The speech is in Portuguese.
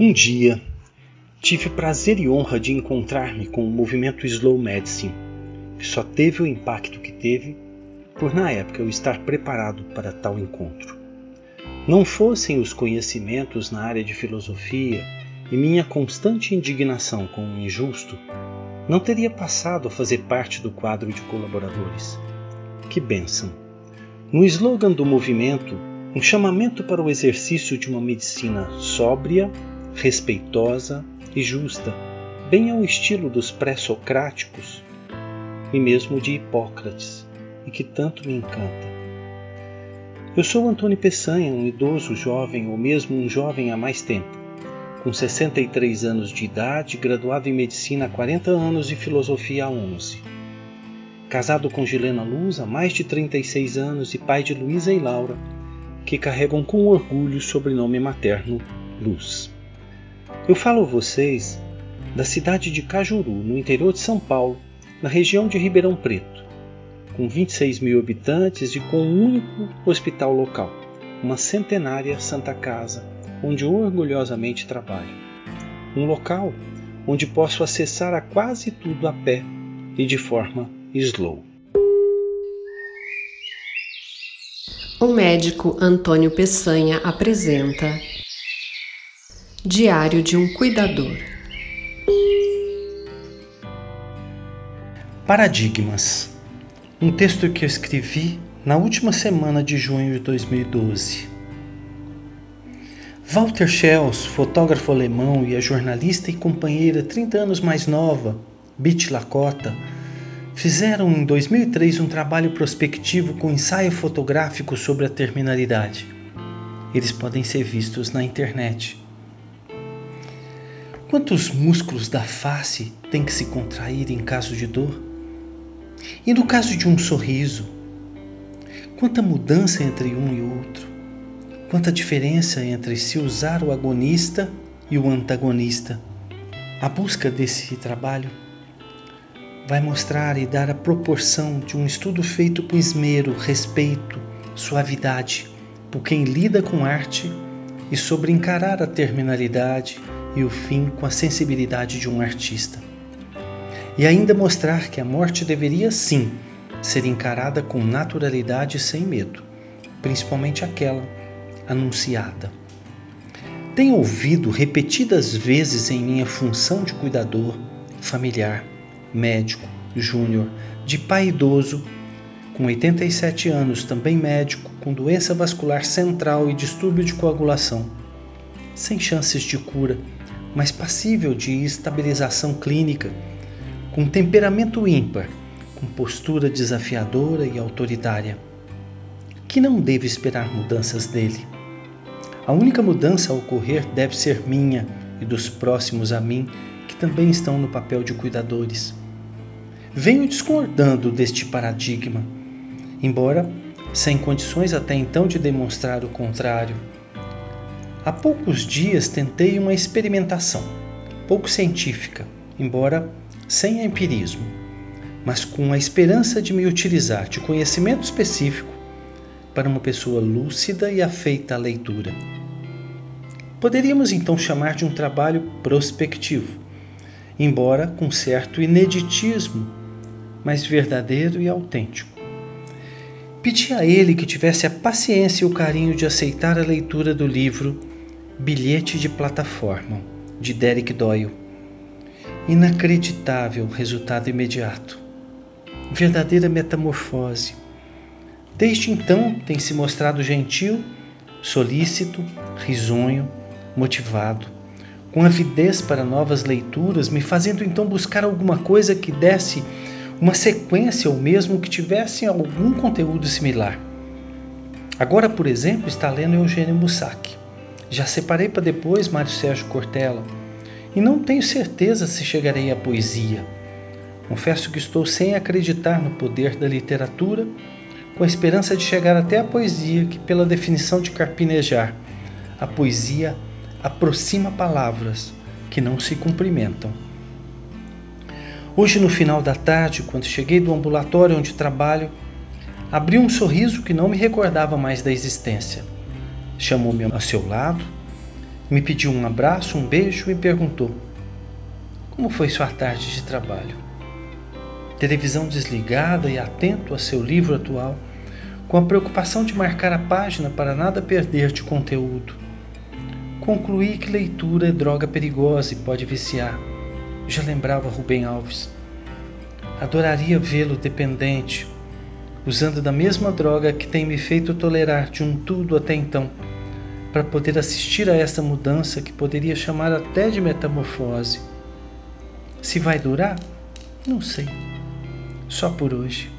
Um dia, tive prazer e honra de encontrar-me com o movimento Slow Medicine, que só teve o impacto que teve por na época eu estar preparado para tal encontro. Não fossem os conhecimentos na área de filosofia e minha constante indignação com o injusto, não teria passado a fazer parte do quadro de colaboradores. Que bênção! No slogan do movimento, um chamamento para o exercício de uma medicina sóbria, respeitosa e justa, bem ao estilo dos pré-socráticos e mesmo de Hipócrates, e que tanto me encanta. Eu sou Antônio Peçanha, um idoso jovem ou mesmo um jovem há mais tempo, com 63 anos de idade, graduado em medicina há 40 anos e filosofia há 11. Casado com Gilena Luz há mais de 36 anos e pai de Luísa e Laura, que carregam com orgulho o sobrenome materno Luz. Eu falo a vocês da cidade de Cajuru, no interior de São Paulo, na região de Ribeirão Preto, com 26 mil habitantes e com um único hospital local, uma centenária Santa Casa, onde orgulhosamente trabalho. Um local onde posso acessar a quase tudo a pé e de forma slow. O médico Antônio Peçanha apresenta Diário de um Cuidador. Paradigmas. Um texto que eu escrevi na última semana de junho de 2012. Walter Schels, fotógrafo alemão e a jornalista e companheira 30 anos mais nova, Bit Lakota, fizeram em 2003 um trabalho prospectivo com ensaio fotográfico sobre a terminalidade. Eles podem ser vistos na internet. Quantos músculos da face têm que se contrair em caso de dor? E no caso de um sorriso? Quanta mudança entre um e outro? Quanta diferença entre se usar o agonista e o antagonista? A busca desse trabalho vai mostrar e dar a proporção de um estudo feito com esmero, respeito, suavidade, por quem lida com arte e sobre encarar a terminalidade e o fim com a sensibilidade de um artista. E ainda mostrar que a morte deveria sim ser encarada com naturalidade e sem medo, principalmente aquela anunciada. Tenho ouvido repetidas vezes em minha função de cuidador, familiar, médico, júnior, de pai idoso, com 87 anos, também médico, com doença vascular central e distúrbio de coagulação, sem chances de cura, mas passível de estabilização clínica, com temperamento ímpar, com postura desafiadora e autoritária, que não devo esperar mudanças dele. A única mudança a ocorrer deve ser minha e dos próximos a mim, que também estão no papel de cuidadores venho discordando deste paradigma, embora sem condições até então de demonstrar o contrário. Há poucos dias tentei uma experimentação, pouco científica, embora sem empirismo, mas com a esperança de me utilizar de conhecimento específico para uma pessoa lúcida e afeita à leitura. Poderíamos então chamar de um trabalho prospectivo, embora com certo ineditismo mas verdadeiro e autêntico. Pedi a ele que tivesse a paciência e o carinho de aceitar a leitura do livro Bilhete de Plataforma, de Derek Doyle. Inacreditável resultado imediato. Verdadeira metamorfose. Desde então tem se mostrado gentil, solícito, risonho, motivado, com avidez para novas leituras, me fazendo então buscar alguma coisa que desse uma sequência ou mesmo que tivesse algum conteúdo similar. Agora, por exemplo, está lendo Eugênio Mussac. Já separei para depois Mário Sérgio Cortella e não tenho certeza se chegarei à poesia. Confesso que estou sem acreditar no poder da literatura, com a esperança de chegar até a poesia, que, pela definição de Carpinejar, a poesia aproxima palavras que não se cumprimentam. Hoje, no final da tarde, quando cheguei do ambulatório onde trabalho, abri um sorriso que não me recordava mais da existência. Chamou-me ao seu lado, Me pediu um abraço, um beijo e perguntou: Como foi sua tarde de trabalho? Televisão desligada e atento a seu livro atual, com a preocupação de marcar a página para nada perder de conteúdo. Concluí que leitura é droga perigosa e pode viciar. Já lembrava Rubem Alves. Adoraria vê-lo dependente, usando da mesma droga que tem me feito tolerar de um tudo até então para poder assistir a essa mudança que poderia chamar até de metamorfose. Se vai durar? Não sei. Só por hoje.